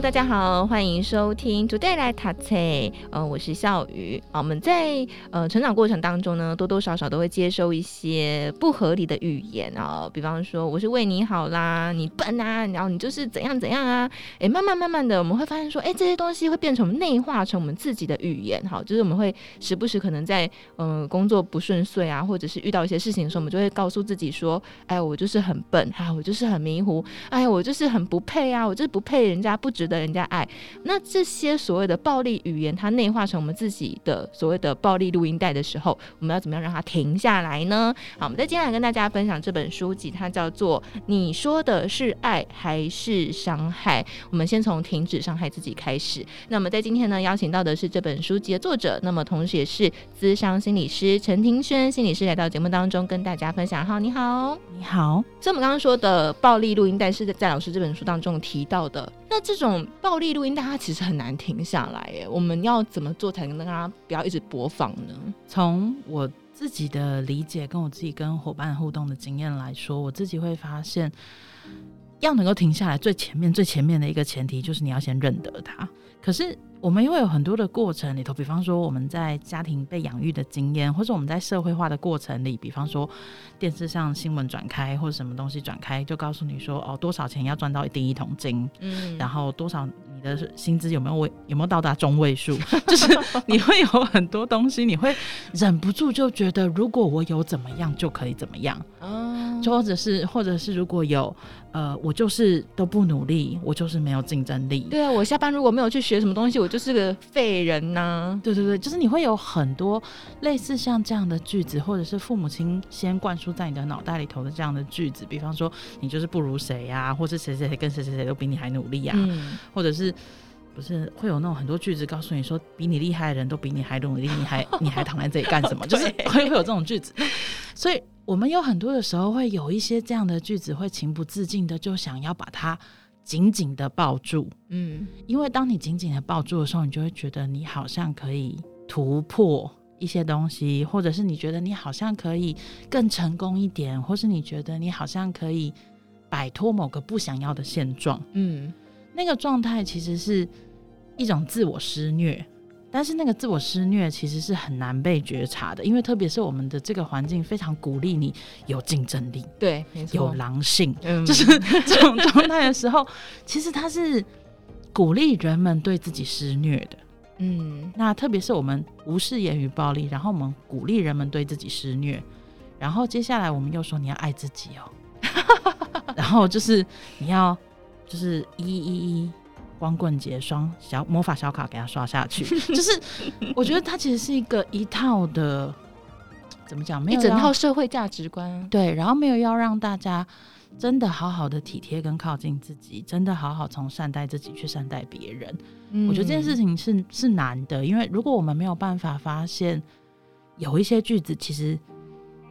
大家好，欢迎收听 Today 来读册。呃，我是笑瑜。啊，我们在呃成长过程当中呢，多多少少都会接收一些不合理的语言啊。比方说，我是为你好啦，你笨啊，然后你就是怎样怎样啊。哎，慢慢慢慢的，我们会发现说，哎，这些东西会变成内化成我们自己的语言。好，就是我们会时不时可能在嗯、呃、工作不顺遂啊，或者是遇到一些事情的时候，我们就会告诉自己说，哎，我就是很笨，啊，我就是很迷糊，哎，我就是很不配啊，我就是不配人家不值。的人家爱，那这些所谓的暴力语言，它内化成我们自己的所谓的暴力录音带的时候，我们要怎么样让它停下来呢？好，我们在接下来跟大家分享这本书籍，它叫做《你说的是爱还是伤害》。我们先从停止伤害自己开始。那么在今天呢，邀请到的是这本书籍的作者，那么同时也是资商心理师陈庭轩心理师来到节目当中跟大家分享。好，你好，你好。所以我们刚刚说的暴力录音带是在老师这本书当中提到的。那这种暴力录音大家其实很难停下来耶。我们要怎么做才能让它不要一直播放呢？从我自己的理解，跟我自己跟伙伴互动的经验来说，我自己会发现，要能够停下来，最前面最前面的一个前提就是你要先认得它。可是。我们因为有很多的过程里头，比方说我们在家庭被养育的经验，或者我们在社会化的过程里，比方说电视上新闻转开或者什么东西转开，就告诉你说哦，多少钱要赚到第一桶金，嗯，然后多少你的薪资有没有位有没有到达中位数，就是你会有很多东西，你会忍不住就觉得如果我有怎么样就可以怎么样，嗯，就或者是或者是如果有。呃，我就是都不努力，我就是没有竞争力。对啊，我下班如果没有去学什么东西，我就是个废人呐、啊。对对对，就是你会有很多类似像这样的句子，或者是父母亲先灌输在你的脑袋里头的这样的句子，比方说你就是不如谁呀、啊，或者谁谁谁跟谁谁谁都比你还努力呀、啊，嗯、或者是不是会有那种很多句子告诉你说，比你厉害的人都比你还努力，你还你还躺在这里干什么？就是会会有这种句子，所以。我们有很多的时候会有一些这样的句子，会情不自禁的就想要把它紧紧的抱住，嗯，因为当你紧紧的抱住的时候，你就会觉得你好像可以突破一些东西，或者是你觉得你好像可以更成功一点，或是你觉得你好像可以摆脱某个不想要的现状，嗯，那个状态其实是一种自我施虐。但是那个自我施虐其实是很难被觉察的，因为特别是我们的这个环境非常鼓励你有竞争力，对，没错，有狼性，嗯，就是这种 状态的时候，其实它是鼓励人们对自己施虐的，嗯，那特别是我们无视言语暴力，然后我们鼓励人们对自己施虐，然后接下来我们又说你要爱自己哦，然后就是你要就是一一一。光棍节双小魔法小卡给他刷下去，就是我觉得它其实是一个一套的，怎么讲？没有一整套社会价值观，对，然后没有要让大家真的好好的体贴跟靠近自己，真的好好从善待自己去善待别人。嗯，我觉得这件事情是是难的，因为如果我们没有办法发现有一些句子其实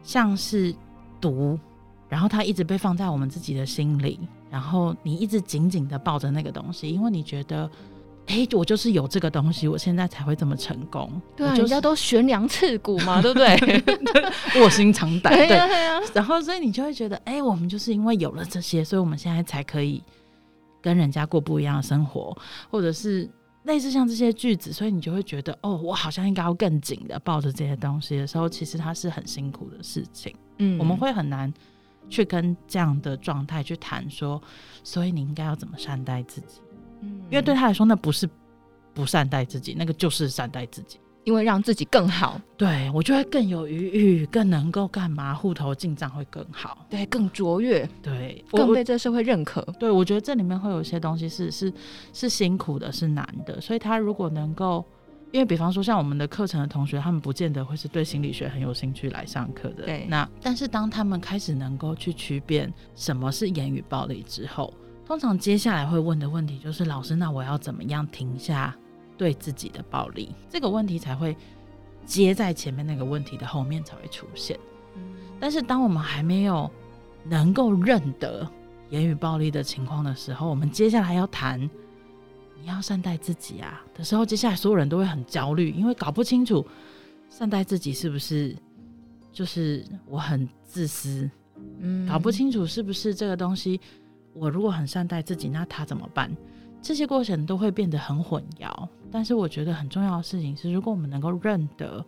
像是毒，然后它一直被放在我们自己的心里。然后你一直紧紧的抱着那个东西，因为你觉得，哎，我就是有这个东西，我现在才会这么成功。对啊，就是、人家都悬梁刺股嘛，对不 对？卧薪尝胆，对呀对呀。然后所以你就会觉得，哎，我们就是因为有了这些，所以我们现在才可以跟人家过不一样的生活，或者是类似像这些句子，所以你就会觉得，哦，我好像应该要更紧的抱着这些东西的时候，其实它是很辛苦的事情。嗯，我们会很难。去跟这样的状态去谈说，所以你应该要怎么善待自己？嗯，因为对他来说，那不是不善待自己，那个就是善待自己，因为让自己更好。对，我就会更有余裕，更能够干嘛？户头进账会更好，对，更卓越，对，更被这社会认可。对，我觉得这里面会有一些东西是是是辛苦的，是难的，所以他如果能够。因为，比方说，像我们的课程的同学，他们不见得会是对心理学很有兴趣来上课的。对。那但是，当他们开始能够去区辨什么是言语暴力之后，通常接下来会问的问题就是：老师，那我要怎么样停下对自己的暴力？这个问题才会接在前面那个问题的后面才会出现。嗯但是当我们还没有能够认得言语暴力的情况的时候，我们接下来要谈你要善待自己啊的时候，接下来所有人都会很焦虑，因为搞不清楚善待自己是不是就是我很自私，嗯，搞不清楚是不是这个东西，我如果很善待自己，那他怎么办？这些过程都会变得很混淆。但是我觉得很重要的事情是，如果我们能够认得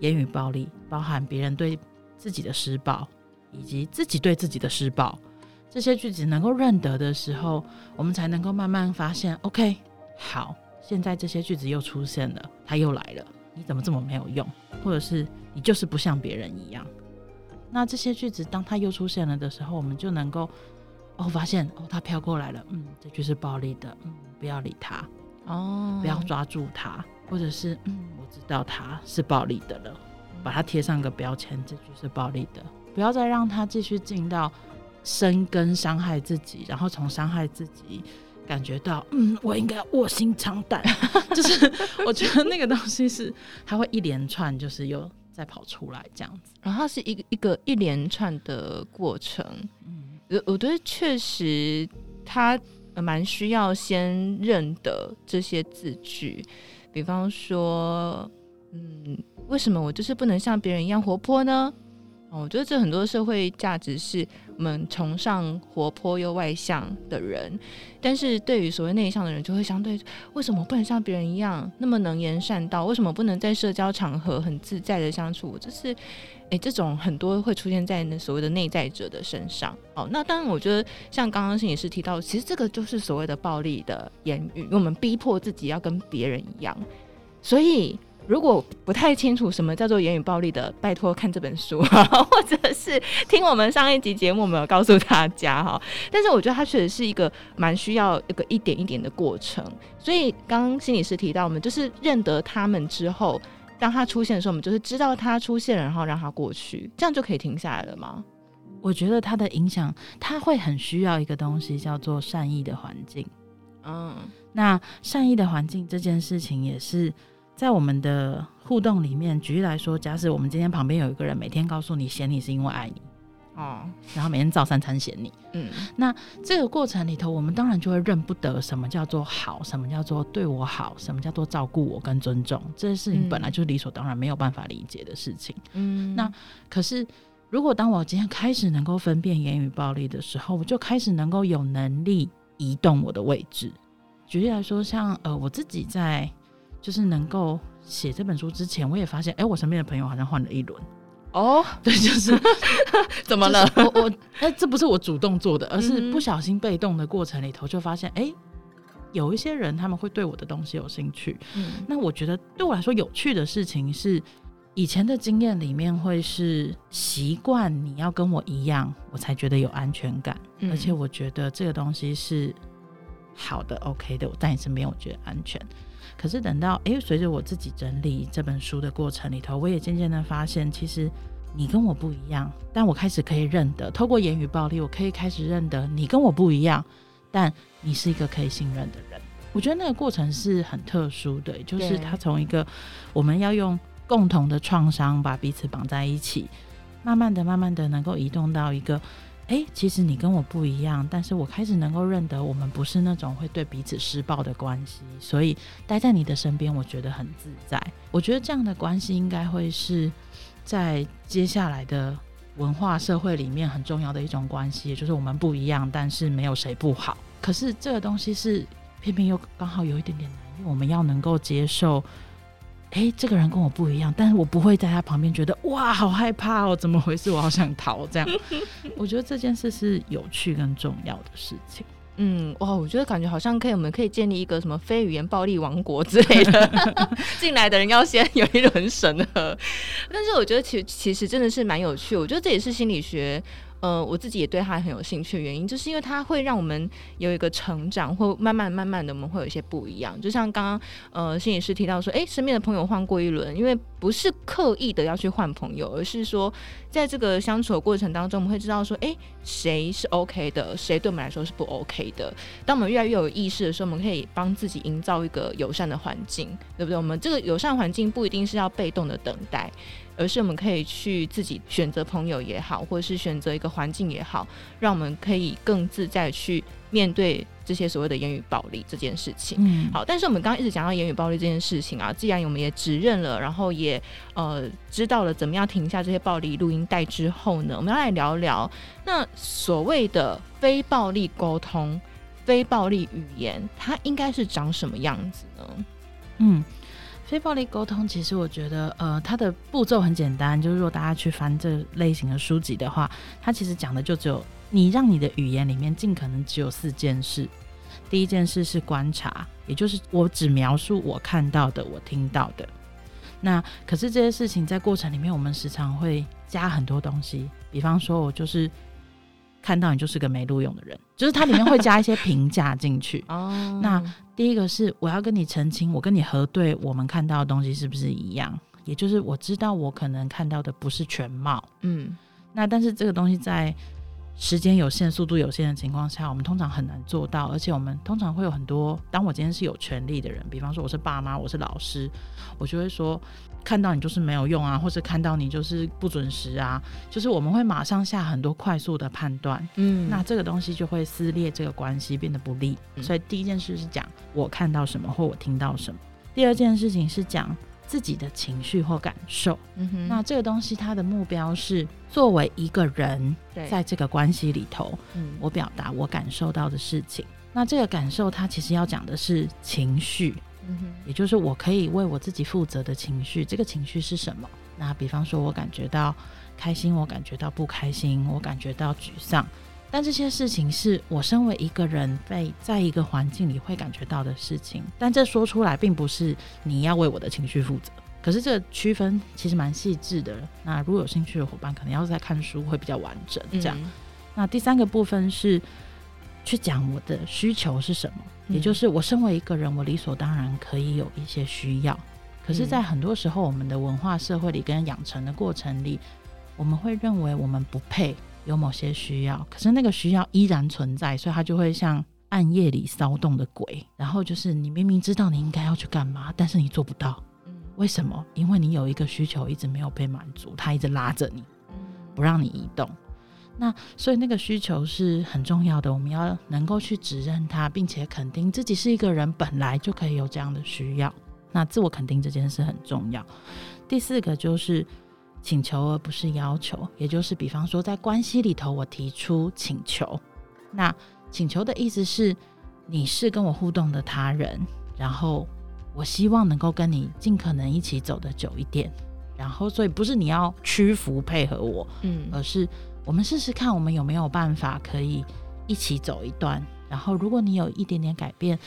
言语暴力，包含别人对自己的施暴，以及自己对自己的施暴，这些句子能够认得的时候，我们才能够慢慢发现，OK，好，现在这些句子又出现了，他又来了，你怎么这么没有用？或者是你就是不像别人一样。那这些句子当他又出现了的时候，我们就能够哦发现哦，他飘过来了，嗯，这句是暴力的，嗯，不要理他。哦，不要抓住他，或者是嗯，我知道他是暴力的了，把他贴上个标签，这句是暴力的，不要再让他继续进到深根伤害自己，然后从伤害自己感觉到嗯，我应该要卧薪尝胆，就是我觉得那个东西是它会一连串，就是又再跑出来这样子，然后它是一个一个一连串的过程，嗯，我我觉得确实他。蛮需要先认得这些字句，比方说，嗯，为什么我就是不能像别人一样活泼呢？哦，我觉得这很多社会价值是我们崇尚活泼又外向的人，但是对于所谓内向的人，就会相对，为什么不能像别人一样那么能言善道？为什么不能在社交场合很自在的相处？就是。诶、这种很多会出现在那所谓的内在者的身上。哦，那当然，我觉得像刚刚摄影师提到，其实这个就是所谓的暴力的言语，我们逼迫自己要跟别人一样。所以，如果不太清楚什么叫做言语暴力的，拜托看这本书，或者是听我们上一集节目，我们有告诉大家哈。但是，我觉得它确实是一个蛮需要一个一点一点的过程。所以，刚刚心理师提到，我们就是认得他们之后。当他出现的时候，我们就是知道他出现，然后让他过去，这样就可以停下来了吗？我觉得他的影响，他会很需要一个东西，叫做善意的环境。嗯，那善意的环境这件事情，也是在我们的互动里面。举例来说，假使我们今天旁边有一个人，每天告诉你嫌你是因为爱你。哦，然后每天照三餐嫌你，嗯，那这个过程里头，我们当然就会认不得什么叫做好，什么叫做对我好，什么叫做照顾我跟尊重，这些事情本来就是理所当然没有办法理解的事情。嗯，那可是如果当我今天开始能够分辨言语暴力的时候，我就开始能够有能力移动我的位置。举例来说，像呃我自己在就是能够写这本书之前，我也发现，哎，我身边的朋友好像换了一轮。哦，对，就是 怎么了？我我哎，这不是我主动做的，而是不小心被动的过程里头就发现，哎，有一些人他们会对我的东西有兴趣。嗯，那我觉得对我来说有趣的事情是，以前的经验里面会是习惯你要跟我一样，我才觉得有安全感，嗯，而且我觉得这个东西是好的，OK 的，我在你身边我觉得安全。可是等到诶，随着我自己整理这本书的过程里头，我也渐渐的发现，其实你跟我不一样，但我开始可以认得，透过言语暴力，我可以开始认得你跟我不一样，但你是一个可以信任的人。我觉得那个过程是很特殊的，就是他从一个我们要用共同的创伤把彼此绑在一起，慢慢的、慢慢的能够移动到一个。哎、其实你跟我不一样，但是我开始能够认得我们不是那种会对彼此施暴的关系，所以待在你的身边，我觉得很自在。我觉得这样的关系应该会是在接下来的文化社会里面很重要的一种关系，也就是我们不一样，但是没有谁不好。可是这个东西是偏偏又刚好有一点点难，因为我们要能够接受。哎、欸，这个人跟我不一样，但是我不会在他旁边觉得哇，好害怕哦，怎么回事？我好想逃，这样。我觉得这件事是有趣跟重要的事情。嗯，哇，我觉得感觉好像可以，我们可以建立一个什么非语言暴力王国之类的，进来的人要先有一轮审核。但是我觉得其其实真的是蛮有趣，我觉得这也是心理学。呃，我自己也对他很有兴趣的原因，就是因为他会让我们有一个成长，或慢慢慢慢的我们会有一些不一样。就像刚刚呃心理师提到说，哎，身边的朋友换过一轮，因为不是刻意的要去换朋友，而是说在这个相处的过程当中，我们会知道说，哎，谁是 OK 的，谁对我们来说是不 OK 的。当我们越来越有意识的时候，我们可以帮自己营造一个友善的环境，对不对？我们这个友善环境不一定是要被动的等待。而是我们可以去自己选择朋友也好，或者是选择一个环境也好，让我们可以更自在去面对这些所谓的言语暴力这件事情。嗯，好，但是我们刚刚一直讲到言语暴力这件事情啊，既然我们也指认了，然后也呃知道了怎么样停下这些暴力录音带之后呢，我们要来聊聊那所谓的非暴力沟通、非暴力语言，它应该是长什么样子呢？嗯。非暴力沟通，其实我觉得，呃，它的步骤很简单，就是如果大家去翻这类型的书籍的话，它其实讲的就只有你让你的语言里面尽可能只有四件事。第一件事是观察，也就是我只描述我看到的、我听到的。那可是这些事情在过程里面，我们时常会加很多东西，比方说我就是。看到你就是个没录用的人，就是它里面会加一些评价进去。哦，那第一个是我要跟你澄清，我跟你核对，我们看到的东西是不是一样？也就是我知道我可能看到的不是全貌。嗯，那但是这个东西在。时间有限、速度有限的情况下，我们通常很难做到。而且我们通常会有很多，当我今天是有权利的人，比方说我是爸妈，我是老师，我就会说，看到你就是没有用啊，或者看到你就是不准时啊，就是我们会马上下很多快速的判断。嗯，那这个东西就会撕裂这个关系，变得不利。所以第一件事是讲我看到什么或我听到什么。第二件事情是讲。自己的情绪或感受，嗯哼，那这个东西它的目标是作为一个人，在这个关系里头，嗯，我表达我感受到的事情。那这个感受，它其实要讲的是情绪，也就是我可以为我自己负责的情绪。这个情绪是什么？那比方说，我感觉到开心，我感觉到不开心，我感觉到沮丧。但这些事情是我身为一个人被在一个环境里会感觉到的事情，但这说出来并不是你要为我的情绪负责。可是这个区分其实蛮细致的。那如果有兴趣的伙伴，可能要再看书会比较完整。这样，嗯、那第三个部分是去讲我的需求是什么，嗯、也就是我身为一个人，我理所当然可以有一些需要。可是，在很多时候，我们的文化社会里跟养成的过程里，我们会认为我们不配。有某些需要，可是那个需要依然存在，所以他就会像暗夜里骚动的鬼。然后就是你明明知道你应该要去干嘛，但是你做不到。嗯，为什么？因为你有一个需求一直没有被满足，他一直拉着你，不让你移动。那所以那个需求是很重要的，我们要能够去指认它，并且肯定自己是一个人本来就可以有这样的需要。那自我肯定这件事很重要。第四个就是。请求而不是要求，也就是比方说在关系里头，我提出请求，那请求的意思是你是跟我互动的他人，然后我希望能够跟你尽可能一起走得久一点，然后所以不是你要屈服配合我，嗯，而是我们试试看我们有没有办法可以一起走一段，然后如果你有一点点改变，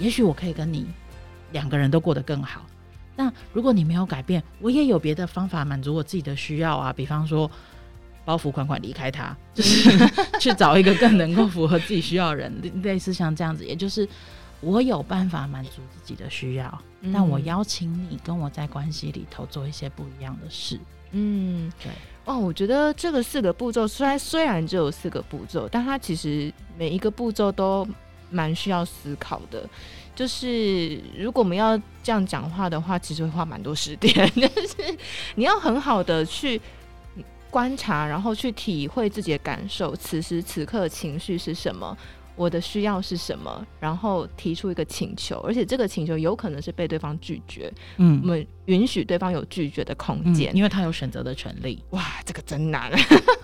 也许我可以跟你两个人都过得更好。那如果你没有改变，我也有别的方法满足我自己的需要啊，比方说包袱款款离开他，就是 去找一个更能够符合自己需要的人，类似像这样子，也就是我有办法满足自己的需要，嗯、但我邀请你跟我在关系里头做一些不一样的事。嗯，对。哦，我觉得这个四个步骤虽然虽然只有四个步骤，但它其实每一个步骤都蛮需要思考的。就是如果我们要这样讲话的话，其实会花蛮多时间。但是你要很好的去观察，然后去体会自己的感受，此时此刻的情绪是什么。我的需要是什么？然后提出一个请求，而且这个请求有可能是被对方拒绝。嗯，我们允许对方有拒绝的空间，嗯，因为他有选择的权利。哇，这个真难。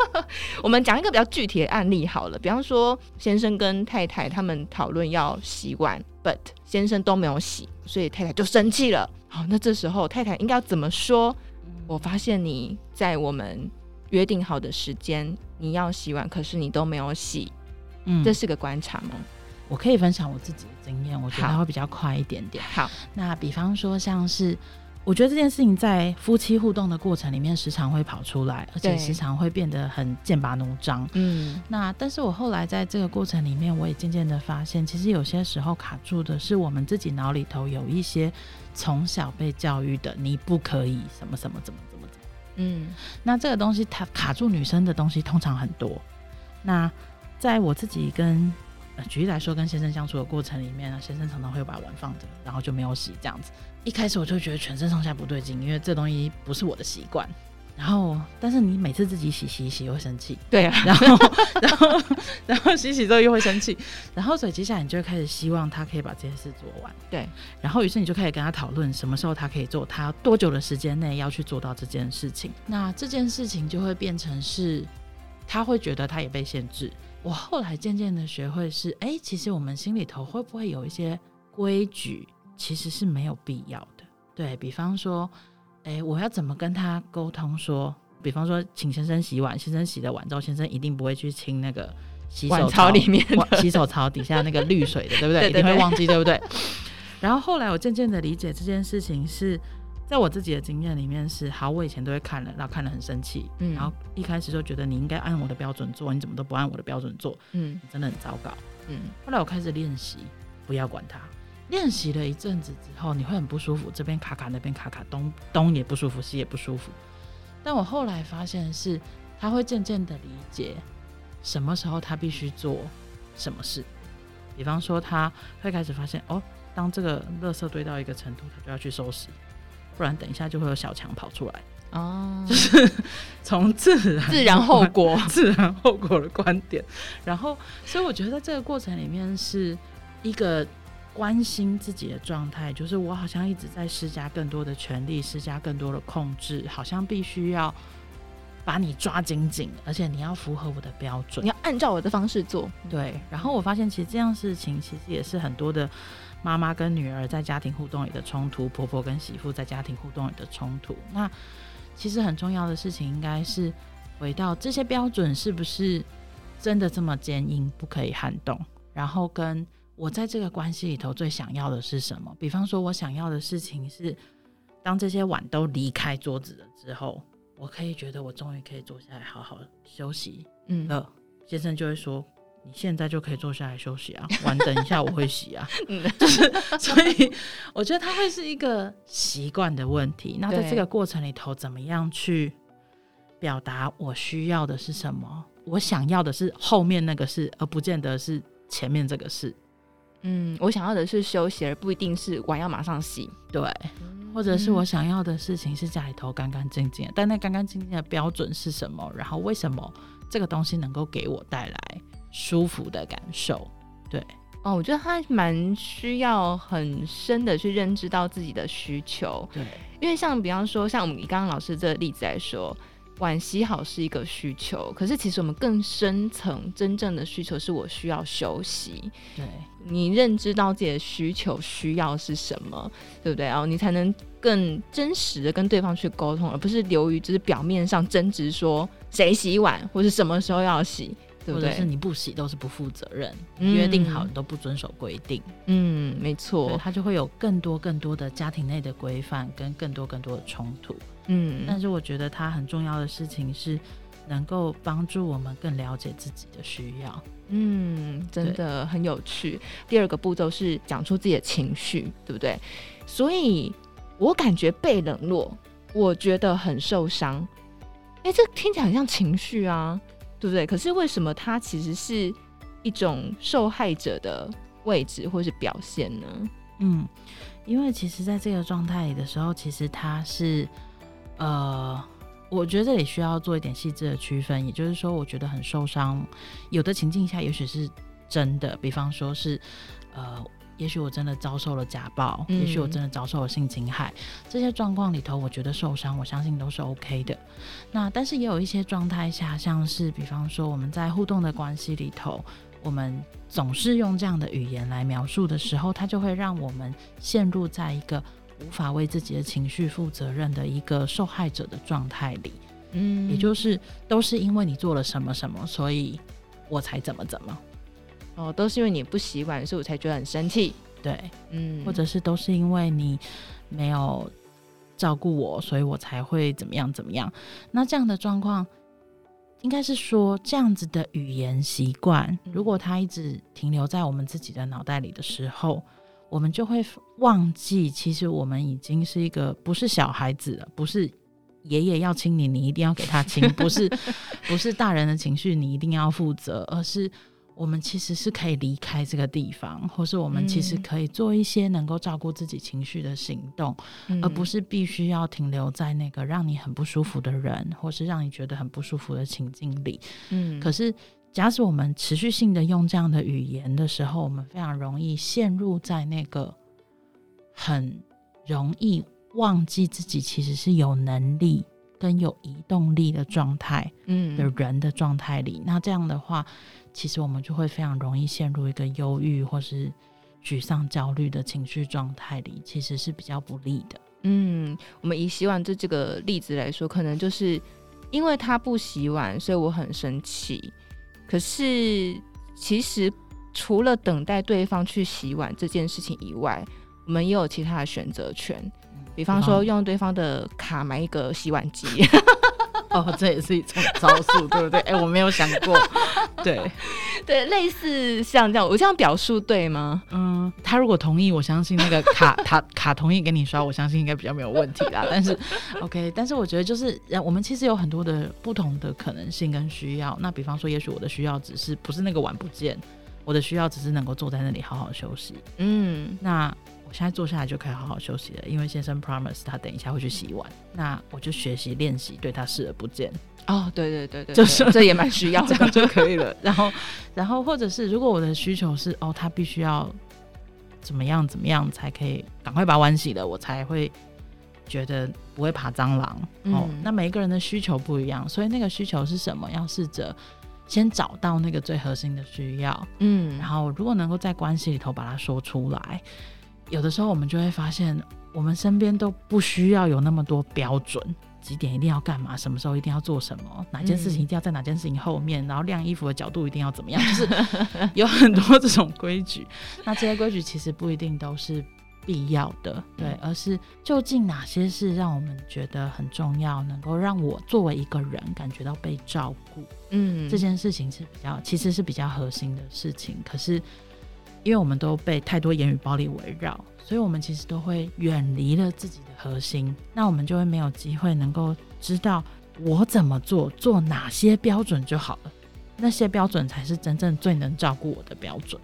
我们讲一个比较具体的案例好了，比方说先生跟太太他们讨论要洗碗，but 先生都没有洗，所以太太就生气了。好，那这时候太太应该要怎么说？我发现你在我们约定好的时间你要洗碗，可是你都没有洗。嗯，这是个观察吗？我可以分享我自己的经验，我觉得会比较快一点点。好，那比方说像是，我觉得这件事情在夫妻互动的过程里面，时常会跑出来，而且时常会变得很剑拔弩张。嗯，那但是我后来在这个过程里面，我也渐渐的发现，其实有些时候卡住的是我们自己脑里头有一些从小被教育的，你不可以什么什么怎么怎么怎么。嗯，那这个东西它卡住女生的东西通常很多。那在我自己跟呃，举例来说，跟先生相处的过程里面呢，先生常常会把碗放着，然后就没有洗这样子。一开始我就觉得全身上下不对劲，因为这东西不是我的习惯。然后，但是你每次自己洗洗洗又会生气，对啊。然后，然后，然后洗洗之后又会生气，然后所以接下来你就会开始希望他可以把这件事做完，对。然后于是你就开始跟他讨论什么时候他可以做，他多久的时间内要去做到这件事情。那这件事情就会变成是，他会觉得他也被限制。我后来渐渐的学会是，哎，其实我们心里头会不会有一些规矩，其实是没有必要的。对，比方说。哎、欸，我要怎么跟他沟通说？说，比方说，请先生洗碗，先生洗了碗之后，先生一定不会去清那个洗手槽里面洗手槽底下那个滤水的，对不对？对对对，一定会忘记，对不对？然后后来我渐渐的理解这件事情是在我自己的经验里面是，好，我以前都会看了，然后看了很生气，嗯，然后一开始就觉得你应该按我的标准做，你怎么都不按我的标准做，嗯，真的很糟糕，嗯。后来我开始练习，不要管他。练习了一阵子之后，你会很不舒服，这边卡卡，那边卡卡，东东也不舒服，西也不舒服。但我后来发现是，他会渐渐的理解什么时候他必须做什么事。比方说，他会开始发现，哦，当这个垃圾堆到一个程度，他就要去收拾，不然等一下就会有小强跑出来。哦，就是从自然自然后果、自然后果的观点。然后，所以我觉得在这个过程里面是一个。关心自己的状态，就是我好像一直在施加更多的权利，施加更多的控制，好像必须要把你抓紧紧，而且你要符合我的标准，你要按照我的方式做。对，然后我发现其实这样事情其实也是很多的妈妈跟女儿在家庭互动里的冲突，婆婆跟媳妇在家庭互动里的冲突。那其实很重要的事情应该是回到这些标准是不是真的这么坚硬，不可以撼动，然后跟。我在这个关系里头最想要的是什么？比方说，我想要的事情是，当这些碗都离开桌子了之后，我可以觉得我终于可以坐下来好好休息。嗯，呃，先生就会说：“你现在就可以坐下来休息啊，碗等一下我会洗啊。”嗯，就是，所以我觉得它会是一个习惯的问题。那在这个过程里头，怎么样去表达我需要的是什么？我想要的是后面那个事，而不见得是前面这个事。嗯，我想要的是休息，而不一定是碗要马上洗。对，或者是我想要的事情是家里头干干净净，但那干干净净的标准是什么？然后为什么这个东西能够给我带来舒服的感受？对，哦，我觉得他蛮需要很深的去认知到自己的需求。对，因为像比方说，像我们以刚刚老师这个例子来说。碗洗好是一个需求，可是其实我们更深层真正的需求是我需要休息。对，你认知到自己的需求需要是什么，对不对？然后你才能更真实的跟对方去沟通，而不是流于就是表面上争执说谁洗碗或是什么时候要洗。对不对？或者是你不洗都是不负责任，嗯、约定好你都不遵守规定。嗯，没错，他就会有更多更多的家庭内的规范跟更多更多的冲突。嗯，但是我觉得它很重要的事情是能够帮助我们更了解自己的需要。嗯，真的很有趣。第二个步骤是讲出自己的情绪，对不对？所以我感觉被冷落，我觉得很受伤。哎，这听起来很像情绪啊。对不对？可是为什么它其实是一种受害者的位置或是表现呢？嗯，因为其实在这个状态里的时候，其实它是呃，我觉得这里需要做一点细致的区分。也就是说，我觉得很受伤，有的情境下也许是真的，比方说是呃。也许我真的遭受了家暴，嗯、也许我真的遭受了性侵害，这些状况里头，我觉得受伤，我相信都是 OK 的。那但是也有一些状态下，像是比方说我们在互动的关系里头，我们总是用这样的语言来描述的时候，它就会让我们陷入在一个无法为自己的情绪负责任的一个受害者的状态里。嗯，也就是都是因为你做了什么什么，所以我才怎么怎么。哦，都是因为你不洗碗，所以我才觉得很生气。对，嗯，或者是都是因为你没有照顾我，所以我才会怎么样怎么样。那这样的状况，应该是说这样子的语言习惯，如果它一直停留在我们自己的脑袋里的时候，我们就会忘记，其实我们已经是一个不是小孩子了，不是爷爷要亲你，你一定要给他亲，不是不是大人的情绪你一定要负责，而是。我们其实是可以离开这个地方，或是我们其实可以做一些能够照顾自己情绪的行动，嗯、而不是必须要停留在那个让你很不舒服的人，或是让你觉得很不舒服的情境里。嗯，可是假使我们持续性的用这样的语言的时候，我们非常容易陷入在那个很容易忘记自己其实是有能力跟有移动力的状态，嗯，的人的状态里。嗯、那这样的话。其实我们就会非常容易陷入一个忧郁或是沮丧、焦虑的情绪状态里，其实是比较不利的。嗯，我们以洗碗这这个例子来说，可能就是因为他不洗碗，所以我很生气。可是其实除了等待对方去洗碗这件事情以外，我们也有其他的选择权，比方说用对方的卡买一个洗碗机。哦，这也是一种招数，对不对？哎、欸，我没有想过。对，对，类似像这样，我这样表述对吗？嗯，他如果同意，我相信那个卡卡卡同意给你刷，我相信应该比较没有问题啦。但是，OK，但是我觉得就是，我们其实有很多的不同的可能性跟需要。那比方说，也许我的需要只是不是那个碗不见，我的需要只是能够坐在那里好好休息。嗯，那。现在坐下来就可以好好休息了，因为先生 promise 他等一下会去洗碗，那我就学习练习对他视而不见。哦，对对对对，就是这也蛮需要的，这样就可以了。然后，然后或者是如果我的需求是哦，他必须要怎么样怎么样才可以赶快把碗洗了，我才会觉得不会爬蟑螂。嗯、哦，那每一个人的需求不一样，所以那个需求是什么？要试着先找到那个最核心的需要，嗯，然后如果能够在关系里头把它说出来。有的时候，我们就会发现，我们身边都不需要有那么多标准，几点一定要干嘛，什么时候一定要做什么，哪件事情一定要在哪件事情后面，嗯、然后晾衣服的角度一定要怎么样，就是 有很多这种规矩。那这些规矩其实不一定都是必要的，对，而是究竟哪些是让我们觉得很重要，能够让我作为一个人感觉到被照顾，嗯，这件事情是比较，其实是比较核心的事情，可是。因为我们都被太多言语暴力围绕，所以我们其实都会远离了自己的核心，那我们就会没有机会能够知道我怎么做，做哪些标准就好了，那些标准才是真正最能照顾我的标准。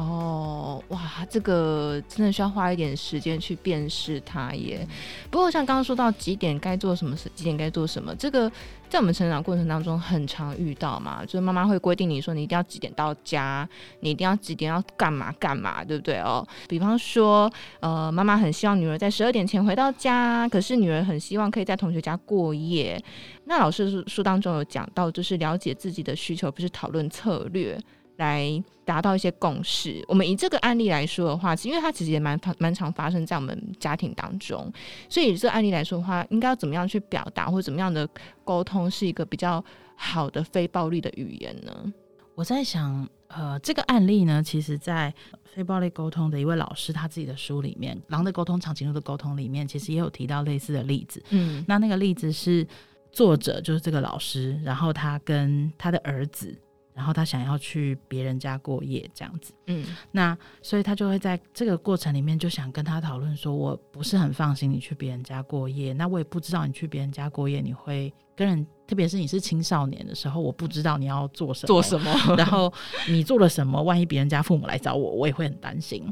哦，哇，这个真的需要花一点时间去辨识它耶。不过像刚刚说到几点该做什么事，几点该做什么，这个在我们成长过程当中很常遇到嘛，就是妈妈会规定你说你一定要几点到家，你一定要几点要干嘛干嘛，对不对哦？比方说，呃，妈妈很希望女儿在十二点前回到家，可是女儿很希望可以在同学家过夜。那老师书书当中有讲到，就是了解自己的需求，不是讨论策略。来达到一些共识。我们以这个案例来说的话，因为它其实也蛮蛮常发生在我们家庭当中，所以以这个案例来说的话，应该要怎么样去表达，或者怎么样的沟通是一个比较好的非暴力的语言呢？我在想，呃，这个案例呢，其实在非暴力沟通的一位老师他自己的书里面，《狼的沟通，长颈鹿的沟通》里面，其实也有提到类似的例子。嗯，那那个例子是作者就是这个老师，然后他跟他的儿子。然后他想要去别人家过夜，这样子，嗯，那所以他就会在这个过程里面就想跟他讨论说，我不是很放心你去别人家过夜，那我也不知道你去别人家过夜你会跟人，特别是你是青少年的时候，我不知道你要做什么，做什么，然后你做了什么，万一别人家父母来找我，我也会很担心，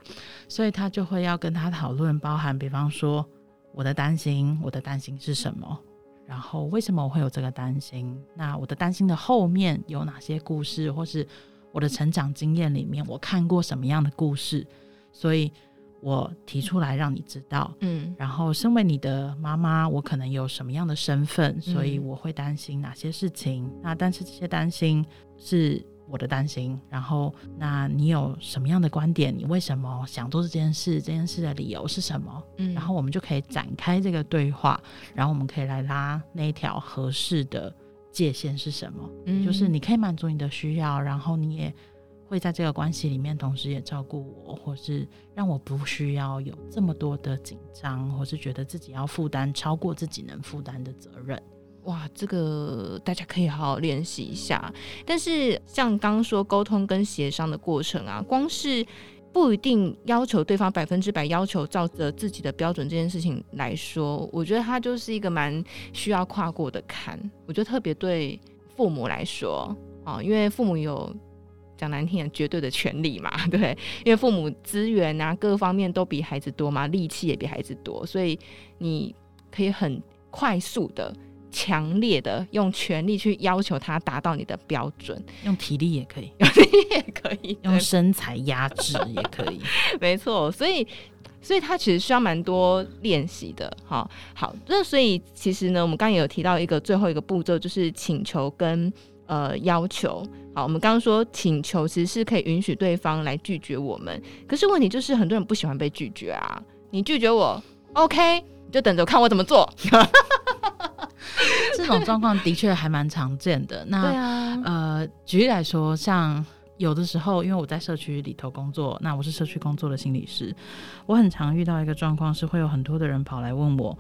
所以他就会要跟他讨论，包含比方说我的担心，我的担心是什么。然后为什么我会有这个担心？那我的担心的后面有哪些故事，或是我的成长经验里面我看过什么样的故事？所以我提出来让你知道。嗯，然后身为你的妈妈，我可能有什么样的身份，所以我会担心哪些事情。嗯，那但是这些担心是。我的担心，然后那你有什么样的观点？你为什么想做这件事？这件事的理由是什么？嗯，然后我们就可以展开这个对话，然后我们可以来拉那一条合适的界限是什么？嗯，就是你可以满足你的需要，然后你也会在这个关系里面，同时也照顾我，或是让我不需要有这么多的紧张，或是觉得自己要负担超过自己能负担的责任。哇，这个大家可以好好练习一下。但是像刚说沟通跟协商的过程啊，光是不一定要求对方百分之百要求照着自己的标准这件事情来说，我觉得它就是一个蛮需要跨过的坎。我觉得特别对父母来说啊，因为父母有讲难听点，绝对的权利嘛，对，因为父母资源啊各方面都比孩子多嘛，力气也比孩子多，所以你可以很快速的、强烈的用权力去要求他达到你的标准，用体力也可以，用体力也可以，用身材压制也可以，没错，所以。所以他其实需要蛮多练习的，哈，好，那所以其实呢，我们刚刚也有提到一个最后一个步骤，就是请求跟呃要求。好，我们刚刚说请求其实是可以允许对方来拒绝我们，可是问题就是很多人不喜欢被拒绝啊。你拒绝我，OK，就等着看我怎么做。这种状况的确还蛮常见的。那啊，呃，举例来说，像。有的时候，因为我在社区里头工作，那我是社区工作的心理师，我很常遇到一个状况是，会有很多的人跑来问我，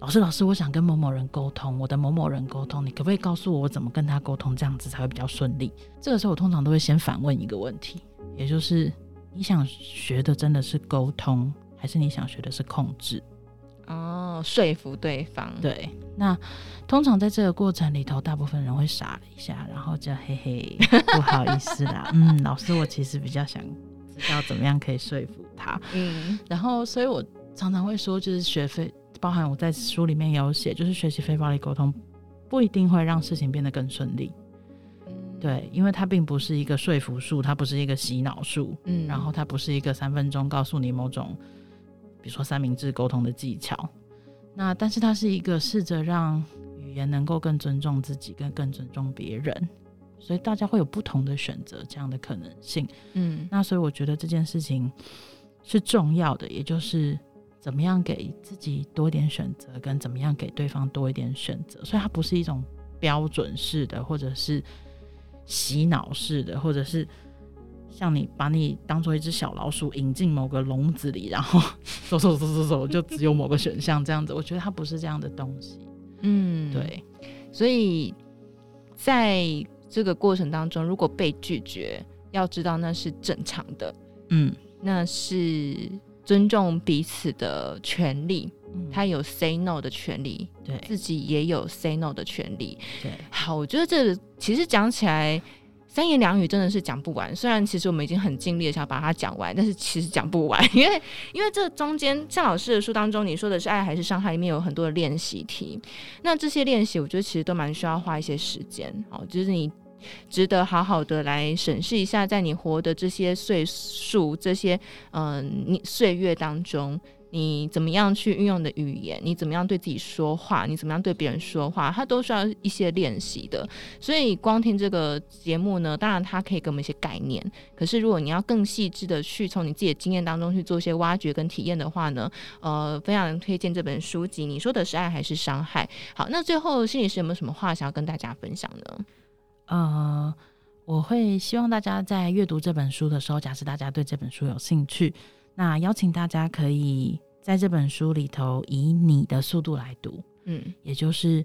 老师，老师，我想跟某某人沟通，我的某某人沟通，你可不可以告诉我我怎么跟他沟通，这样子才会比较顺利？这个时候，我通常都会先反问一个问题，也就是你想学的真的是沟通，还是你想学的是控制？哦，说服对方。对，那通常在这个过程里头，大部分人会傻了一下，然后就嘿嘿，不好意思啦，嗯，老师，我其实比较想知道怎么样可以说服他，嗯，然后所以我常常会说，就是学费，包含我在书里面有写，就是学习非暴力沟通，不一定会让事情变得更顺利，嗯，对，因为它并不是一个说服术，它不是一个洗脑术，嗯，然后它不是一个三分钟告诉你某种。比如说三明治沟通的技巧，那但是它是一个试着让语言能够更尊重自己，跟更尊重别人，所以大家会有不同的选择，这样的可能性。嗯，那所以我觉得这件事情是重要的，也就是怎么样给自己多一点选择，跟怎么样给对方多一点选择。所以它不是一种标准式的，或者是洗脑式的，或者是。像你把你当做一只小老鼠引进某个笼子里，然后 走走走走走，就只有某个选项这样子。我觉得它不是这样的东西。嗯，对。所以在这个过程当中，如果被拒绝，要知道那是正常的。嗯，那是尊重彼此的权利。嗯，他有 say no 的权利，对，自己也有 say no 的权利。对，好，我觉得这个其实讲起来。三言两语真的是讲不完，虽然其实我们已经很尽力的想把它讲完，但是其实讲不完，因为因为这中间像老师的书当中，你说的是爱还是伤害里面有很多的练习题，那这些练习我觉得其实都蛮需要花一些时间，哦，就是你值得好好的来审视一下，在你活的这些岁数、这些嗯你岁月当中。你怎么样去运用的语言？你怎么样对自己说话？你怎么样对别人说话？它都需要一些练习的。所以光听这个节目呢，当然它可以给我们一些概念。可是如果你要更细致的去从你自己的经验当中去做一些挖掘跟体验的话呢，呃，非常推荐这本书籍。你说的是爱还是伤害？好，那最后心理师有没有什么话想要跟大家分享呢？呃，我会希望大家在阅读这本书的时候，假设大家对这本书有兴趣。那邀请大家可以在这本书里头以你的速度来读，嗯，也就是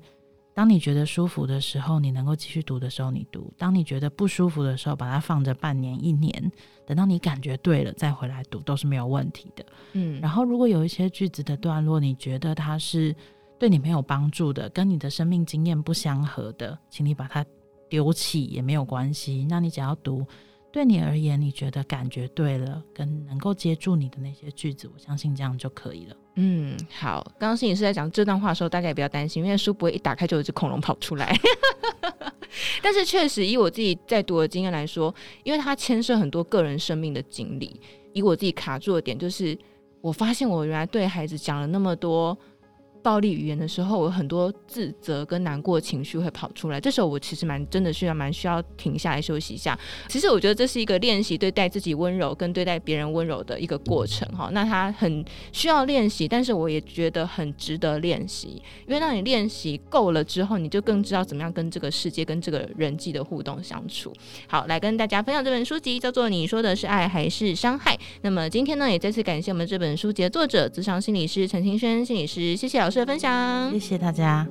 当你觉得舒服的时候，你能够继续读的时候，你读；当你觉得不舒服的时候，把它放着半年、一年，等到你感觉对了再回来读，都是没有问题的，嗯。然后，如果有一些句子的段落，你觉得它是对你没有帮助的，跟你的生命经验不相合的，请你把它丢弃也没有关系。那你只要读。对你而言，你觉得感觉对了，跟能够接住你的那些句子，我相信这样就可以了。嗯，好。刚刚摄影师在讲这段话的时候，大家也不要担心，因为书不会一打开就有只恐龙跑出来。但是确实，以我自己在读的经验来说，因为它牵涉很多个人生命的经历，以我自己卡住的点就是，我发现我原来对孩子讲了那么多。暴力语言的时候，我有很多自责跟难过的情绪会跑出来。这时候我其实蛮真的需要蛮需要停下来休息一下。其实我觉得这是一个练习对待自己温柔跟对待别人温柔的一个过程哈。那他很需要练习，但是我也觉得很值得练习，因为当你练习够了之后，你就更知道怎么样跟这个世界跟这个人际的互动相处。好，来跟大家分享这本书籍，叫做《你说的是爱还是伤害》。那么今天呢，也再次感谢我们这本书籍的作者，咨商心理师陈清轩心理师，谢谢老师的分享，谢谢大家。